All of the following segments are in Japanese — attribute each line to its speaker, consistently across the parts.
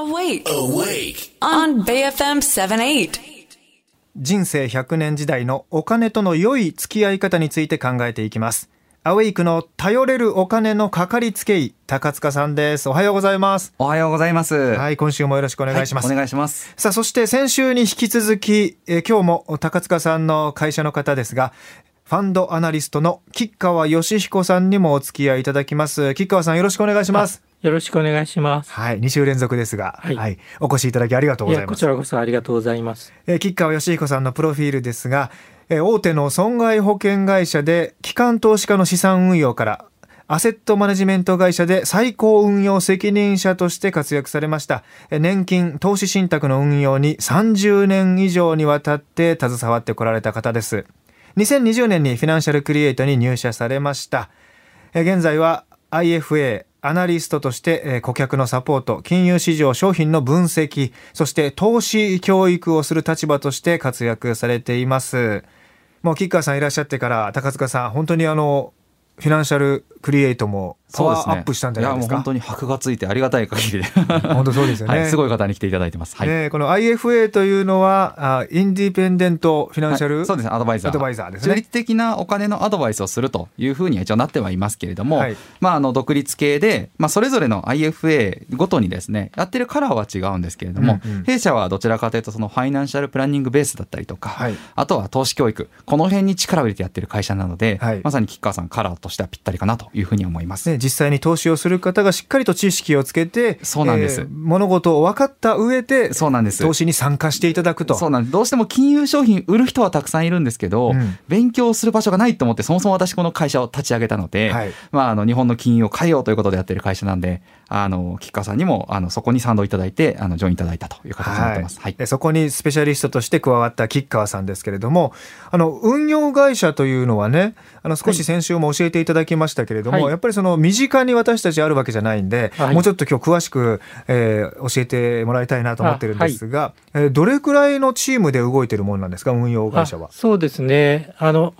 Speaker 1: Awake. Awake. On BFM 78.
Speaker 2: 人生100年時代のお金との良い付き合い方について考えていきますアウェイクの頼れるお金のかかりつけ医高塚さんですおはようございます
Speaker 3: おはようございます。は
Speaker 2: はい今週もよろしくお願いします、
Speaker 3: お願いします。
Speaker 2: さあそして先週に引き続き、えー今日も高塚さんの会社の方ですがファンドアナリストの吉川義彦さんにもお付き合いいただきます吉川さんよろしくお願いします
Speaker 4: よろしくお願いします。
Speaker 2: はい2週連続ですが、は
Speaker 4: はいい
Speaker 2: お越しいただきありがとうございます
Speaker 4: こちらこそありがとうございます。
Speaker 2: えー吉川義彦さんのプロフィールですが、えー大手の損害保険会社で機関投資家の資産運用からアセットマネジメント会社で最高運用責任者として活躍されました。えー年金投資信託の運用に30年以上にわたって携わってこられた方です。2020年にフィナンシャルクリエイトに入社されました。えー現在は IFA アナリストとしてえ顧客のサポート、金融市場商品の分析、そして投資教育をする立場として活躍されています。もう吉川さんいらっしゃってから高塚さん本当にあのフィナンシャルクリエイトもパワーアップしたんじゃないですか？
Speaker 3: やもう本当に箔がついてありがたい限りで。
Speaker 2: 本当そうですよね。
Speaker 3: はい、すごい方に来ていただいてます。はい。
Speaker 2: ねこの IFA というのはあインディペンデントフィナンシャル、
Speaker 3: はいそうですねアドバイザー
Speaker 2: アドバイザーですね。
Speaker 3: 中立的なお金のアドバイスをするというふうには一応なってはいますけれども、
Speaker 2: はい
Speaker 3: まあ、あの独立系で、まあ、それぞれの IFA ごとにですねやってるカラーは違うんですけれども、
Speaker 2: うんうん
Speaker 3: 弊社はどちらかというとそのファイナンシャルプランニングベースだったりとか、
Speaker 2: はい
Speaker 3: あとは投資教育この辺に力を入れてやってる会社なので、
Speaker 2: はい
Speaker 3: まさに吉川さんカラーとしてはぴったりかなというふうに思います。
Speaker 2: ね、実際に投資をする方がしっかりと知識をつけて
Speaker 3: そうなんです。
Speaker 2: 物事を分かった上で
Speaker 3: そうなんです。
Speaker 2: 投資に参加していただくと。
Speaker 3: そうなんです。どうしても金融商品売る人はたくさんいるんですけど、
Speaker 2: うん。
Speaker 3: 勉強する場所がないと思ってそもそも私この会社を立ち上げたので、
Speaker 2: はい。
Speaker 3: まあ、あの日本の金融を変えようということでやってる会社なんであの吉川さんにもあのそこに賛同いただいてあのジョインいただいたという形になってます。はい
Speaker 2: でそこにスペシャリストとして加わった吉川さんですけれどもあの運用会社というのはねあの少し先週も教えていただきましたけれども、
Speaker 4: はい
Speaker 2: やっぱりその身近に私たちあるわけじゃないんで、
Speaker 4: はい
Speaker 2: もうちょっと今日詳しく、えー教えてもらいたいなと思ってるんですが、えーどれくらいのチームで動いてるものなんですか運用会社は？
Speaker 4: あ。そうですね。あの、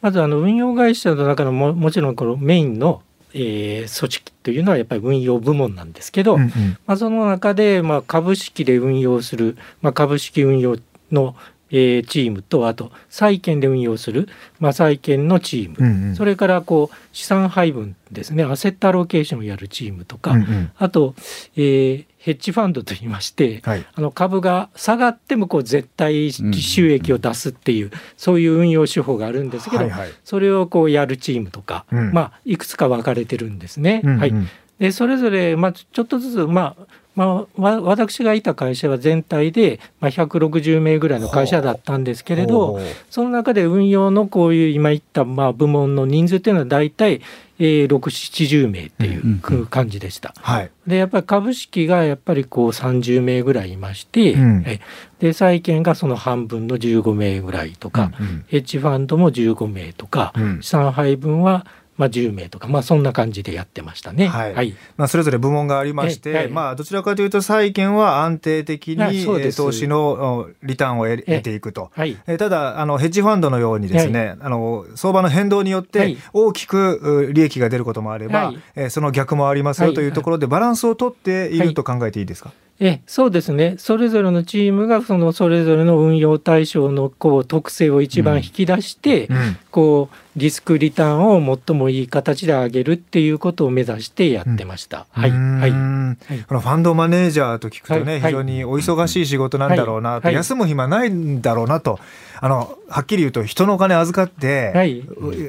Speaker 4: まずあの運用会社の中のももちろんこのメインの、えー組織というのはやっぱり運用部門なんですけど、
Speaker 2: うんうん。
Speaker 4: まあ、その中で、まあ、株式で運用する、まあ、株式運用の、えーチームとあと債券で運用する、まあ、債券のチーム、
Speaker 2: うんうん。
Speaker 4: それからこう資産配分ですね。アセットアロケーションをやるチームとか、
Speaker 2: うんうん。
Speaker 4: あと、えーヘッジファンドといいまして、
Speaker 2: はい。
Speaker 4: あの株が下がってもこう絶対収益を出すっていう、そういう運用手法があるんですけど、
Speaker 2: はいはい。
Speaker 4: それをこうやるチームとか、
Speaker 2: うん。
Speaker 4: まあ、いくつか分かれてるんですね。
Speaker 2: うんうん。
Speaker 4: はい、でそれぞれ、まあ、ちょっとずつ、まあまあ、わ私がいた会社は全体で、まあ、160名ぐらいの会社だったんですけれ
Speaker 2: ほ
Speaker 4: ど
Speaker 2: う。
Speaker 4: その中で運用のこういう今言った、まあ、部門の人数っていうのは大体、えー、670名ってい
Speaker 3: うんうん
Speaker 4: う感じでした。
Speaker 2: はい。
Speaker 4: でやっぱり株式がやっぱりこう30名ぐらいいまして、
Speaker 2: うん。
Speaker 4: えで債券がその半分の15名ぐらいとか、
Speaker 2: うんうん。
Speaker 4: ヘッジファンドも15名とか、
Speaker 2: うん。
Speaker 4: 資産配分はまあ10名とか、まあ、そんな感じでやってましたね。
Speaker 2: はい。まあ、それぞれ部門がありまして、
Speaker 4: ええ
Speaker 2: まあ、どちらかというと債券は安定的に、投資のおリターンを得ていくと。
Speaker 4: はい。
Speaker 2: えーただあのヘッジファンドのようにですね、あの相場の変動によっ
Speaker 4: は
Speaker 2: て
Speaker 4: い。
Speaker 2: 大きくう利益が出ることもあれば、
Speaker 4: はい。
Speaker 2: えーその逆もありますよ
Speaker 4: はい。
Speaker 2: というところでバランスを取っていると考えていいですか、
Speaker 4: えそうですね。それぞれのチームがそのそれぞれの運用対象のこう特性を一番引き出して、
Speaker 2: うん。
Speaker 4: こうリスクリターンを最もいい形で上げるっていうことを目指してやってました。はい、
Speaker 2: うーん。
Speaker 4: はいはい
Speaker 2: このファンドマネージャーと聞くとね、
Speaker 4: はい
Speaker 2: 非常にお忙しい仕事なんだろうなと、
Speaker 4: はい。
Speaker 2: 休む暇ないんだろうなと。あのはっきり言うと人のお金預かって、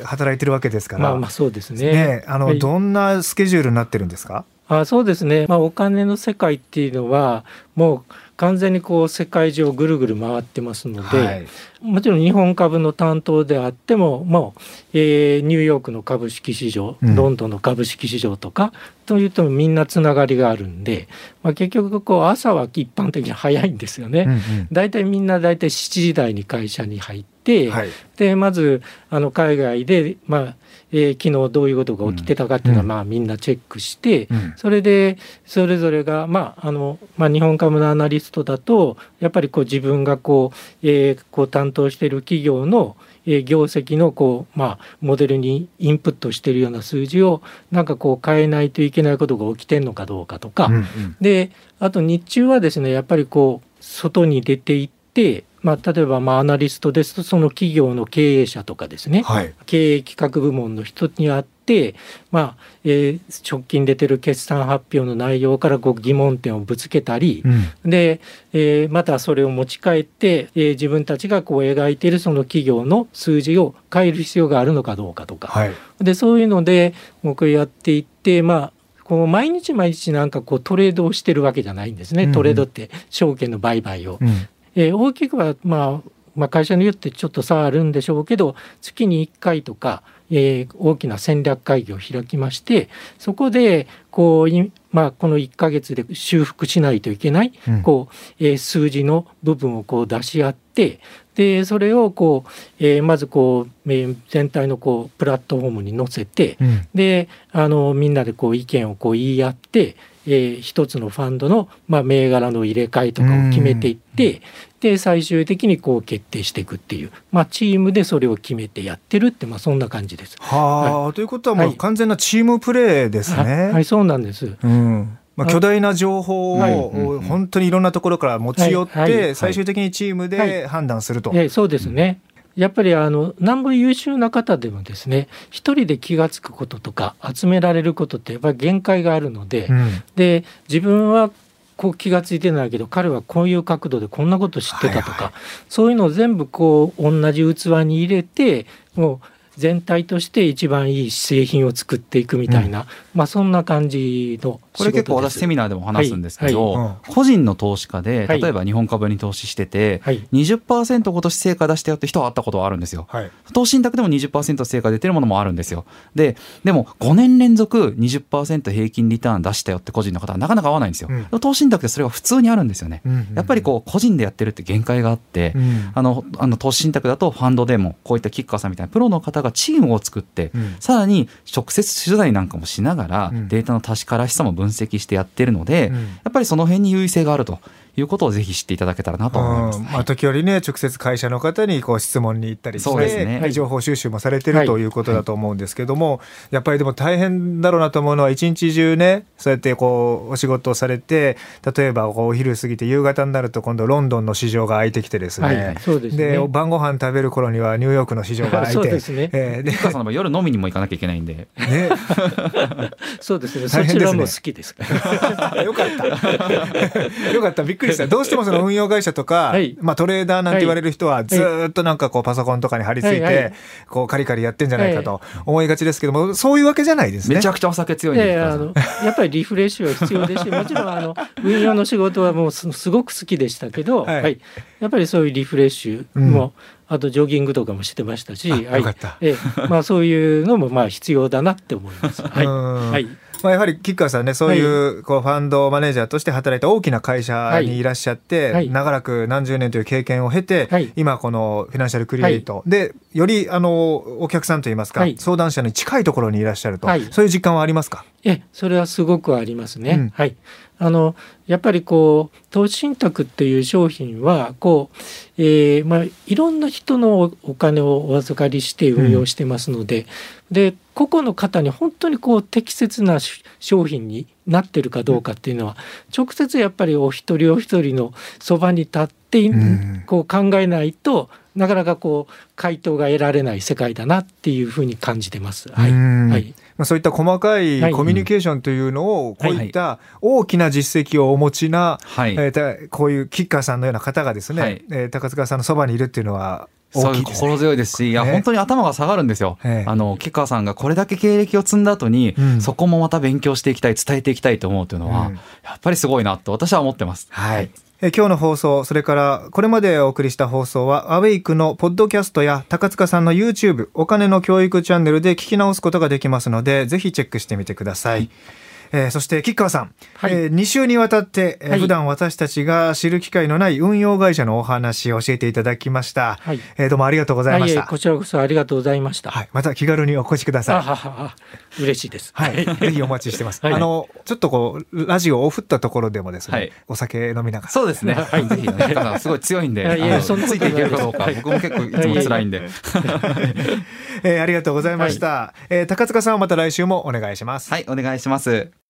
Speaker 2: 働いてるわけですから、
Speaker 4: まあまあそうですね。
Speaker 2: ね、あの、
Speaker 4: はい。
Speaker 2: どんなスケジュールになってるんですか？
Speaker 4: あそうですね、まあ、お金の世界っていうのはもう完全にこう世界中をぐるぐる回ってますので、
Speaker 2: はい。
Speaker 4: もちろん日本株の担当であってももう、えーニューヨークの株式市場、
Speaker 2: うん。
Speaker 4: ロンドンの株式市場とかというとみんなつながりがあるんで、まあ、結局こう朝は一般的に早いんですよね。大体みんな大体7時台に会社に入って、
Speaker 2: はい。
Speaker 4: でまずあの海外で、まあえー昨日どういうことが起きてたかっていうのは、
Speaker 2: うん。
Speaker 4: まあ、みんなチェックして、
Speaker 2: うん。
Speaker 4: それでそれぞれが、まああのまあ、日本株のアナリストだとやっぱりこう自分がこう、えーこう担当している企業のえー業績のこう、まあ、モデルにインプットしているような数字をなんかこう変えないといけないことが起きてるのかどうかとか、
Speaker 2: うん
Speaker 4: であと日中はですねやっぱりこう外に出て行って、まあ、例えばまあアナリストですとその企業の経営者とかですね、
Speaker 2: はい。
Speaker 4: 経営企画部門の人に会って、まあえー直近出てる決算発表の内容からこう疑問点をぶつけたり
Speaker 2: う、ん。
Speaker 4: で、えーまたそれを持ち帰って、えー自分たちがこう描いているその企業の数字を変える必要があるのかどうかとか、
Speaker 2: はい。
Speaker 4: でそういうので僕やっていってまあこう毎日毎日なんかこうトレードをしてるわけじゃないんですね、
Speaker 2: うんうん
Speaker 4: トレードって証券の売買を。
Speaker 2: うん。
Speaker 4: えー大きくは、まあ、まあ会社によってちょっと差あるんでしょうけど月に1回とか、えー大きな戦略会議を開きましてそこでこうい、まあ、この1ヶ月で修復しないといけない、
Speaker 2: うん
Speaker 4: こうえー数字の部分をこう出し合ってでそれをこう、えーまずこう、えー全体のこうプラットフォームに載せて
Speaker 2: うん。
Speaker 4: であのみんなでこう意見をこう言い合って、えー一つのファンドの、まあ、銘柄の入れ替えとかを決めていってで最終的にこう決定していくっていう、まあ、チームでそれを決めてやってるって、まあ、そんな感じです。
Speaker 2: はあ、ということはも
Speaker 4: はい
Speaker 2: う完全なチームプレーです
Speaker 4: は
Speaker 2: ね。
Speaker 4: はいそうなんです。
Speaker 2: うん。まあ、
Speaker 4: あ
Speaker 2: 巨大な情報
Speaker 4: はい
Speaker 2: を本当にいろんなところから持ち寄っ
Speaker 4: はいはい
Speaker 2: て最終的にチームで判断すると。
Speaker 4: えーそうですね。やっぱりあの南部優秀な方でもですね一人で気が付くこととか集められることってやっぱり限界があるので、
Speaker 2: うん。
Speaker 4: で自分はこう気が付いてないけど彼はこういう角度でこんなこと知ってたとか、
Speaker 2: はい。
Speaker 4: そういうのを全部こう同じ器に入れてもう全体として一番いい製品を作っていくみたいな、まあそんな感じの
Speaker 3: これ結構私セミ
Speaker 4: ナ
Speaker 3: ナーでも話すんですけど、
Speaker 2: はいは
Speaker 3: 個人の投資家で
Speaker 4: はい
Speaker 3: 例えば日本株に投資してて、
Speaker 4: はい
Speaker 3: 20%今年成果出したよって人は会ったことはあるんですよ。
Speaker 2: はい。
Speaker 3: 投資信託でも20%成果出てるものもあるんですよ。で、でも5年連続20%平均リターン出したよって個人の方はなかなか合わないんですよ。
Speaker 2: うん
Speaker 3: 投資信託ってそれが普通にあるんですよね。
Speaker 2: うん
Speaker 3: やっぱりこう個人でやってるって限界があって、
Speaker 2: うん
Speaker 3: あのあの投資信託だとファンドでもこういったキッカーさんみたいなプロの方がチームを作って、
Speaker 2: うん。
Speaker 3: さらに直接取材なんかもしながら、
Speaker 2: うん。
Speaker 3: データの確からしさも分析してやってるので、
Speaker 2: うん。
Speaker 3: やっぱりその辺に優位性があるということをぜひ知っていただけたらなと思います。
Speaker 2: うん。まあ、時折ね直接会社の方にこう質問に行ったりして、
Speaker 3: そうですね。
Speaker 2: はい。情報収集もされてる
Speaker 4: はい。
Speaker 2: ということだと思うんですけども、やっぱりでも大変だろうなと思うのは一日中ねそうやってこうお仕事をされて例えばこうお昼過ぎて夕方になると今度ロンドンの市場が開いてきてですね、
Speaker 4: はい。そうですね。
Speaker 2: で晩ご飯食べる頃にはニューヨークの市場が 開いて。
Speaker 4: そうですね。
Speaker 2: えーで
Speaker 3: さんの場合夜飲みにも行かなきゃいけないんで、
Speaker 2: ね。
Speaker 4: そうですね。
Speaker 2: 大変ですね。
Speaker 4: そちらも好きですから。
Speaker 2: よかった。よかった。びっくりした。どうしてもその運用会社とか、
Speaker 4: はい。
Speaker 2: まあトレーダーなんて言われる人はずーっとなんかこうパソコンとかに貼り付いて、こうカリカリやってんじゃないかと思いがちですけども、そういうわけじゃないですね。
Speaker 3: めちゃくちゃお酒強いんで、
Speaker 4: いやっぱりリフレッシュは必要ですし もちろんあの運用の仕事はもうすすごく好きでしたけど、
Speaker 2: は
Speaker 4: はい。いやっぱりそういうリフレッシュも、あとジョギングとかもしてましたし、
Speaker 2: あ
Speaker 4: はい
Speaker 2: よかった。
Speaker 4: ええまあ、そういうのもまあ必要だなって思います。はい
Speaker 2: まあ、やはりキッカーさんねそういうこうファンドマネージャーとして働いた大きな会社にい。らっしゃって、
Speaker 4: はい。
Speaker 2: 長らく何十年という経験を経て、
Speaker 4: はい。
Speaker 2: 今このフィナンシャルクリエイト、でよりあのお客さんといいますか、
Speaker 4: はい。
Speaker 2: 相談者に近いところにいらっしゃると、
Speaker 4: はい。
Speaker 2: そういう実感はありますか？
Speaker 4: えそれはすごくありますね。
Speaker 2: うん。
Speaker 4: はい、あのやっぱりこう投資信託っていう商品はこう、えーまあ、いろんな人のおお金をお預かりして運用してますので,、で個々の方に本当にこう適切なし商品になってるかどうかっていうのは直接やっぱりお一人お一人のそばに立って、
Speaker 2: ん
Speaker 4: こう考えないとなかなかこう回答が得られない世界だなっていうふうに感じてます。はい、
Speaker 2: うん。
Speaker 4: はい。
Speaker 2: まあ、そういった細かい
Speaker 4: はい。
Speaker 2: コミュニケーションというのをこういった大きな実績をお持ちな、
Speaker 3: はい。
Speaker 2: えーたこういうキッカーさんのような方がですね、
Speaker 3: はい。
Speaker 2: えー高塚さんのそばにいるっていうのは
Speaker 3: そ
Speaker 2: い。
Speaker 3: 心強いですし、いや、
Speaker 2: ね
Speaker 3: 本当に頭が下がるんですよ。
Speaker 2: ええ
Speaker 3: あの、吉川さんがこれだけ経歴を積んだ後に、
Speaker 2: うん
Speaker 3: そこもまた勉強していきたい、伝えていきたいと思うというのは、
Speaker 2: うん
Speaker 3: やっぱりすごいなと私は思ってます。
Speaker 2: はい。えー今日の放送、それからこれまでお送りした放送は、アウェイクのポッドキャストや高塚さんの YouTube、お金の教育チャンネルで聞き直すことができますので、ぜひチェックしてみてください。えーえーそして吉川さん、
Speaker 4: はい。
Speaker 2: え2週にわたって、えー
Speaker 4: はい。
Speaker 2: 普段私たちが知る機会のない運用会社のお話を教えていただきました、
Speaker 4: はい。
Speaker 2: えーどうもありがとうございました、
Speaker 4: はいえこちらこそありがとうございました。
Speaker 2: はい、また気軽にお越しください。
Speaker 4: あははは嬉しいです。
Speaker 2: はい、ぜひお待ちしてます。
Speaker 4: はい。
Speaker 2: あの、ちょっとこう、ラジオを振ったところでもですね、
Speaker 3: はい。
Speaker 2: お酒飲みながら。
Speaker 3: そうですね。
Speaker 4: はい。
Speaker 3: ぜひ、ね、吉川さんすごい強いんで、
Speaker 4: いやそん
Speaker 3: ついていけるかどうか、僕も結構いつも辛いんで。
Speaker 2: えーありがとうございました。えー高塚さんはまた来週もお願いします。
Speaker 3: はい、お願いします。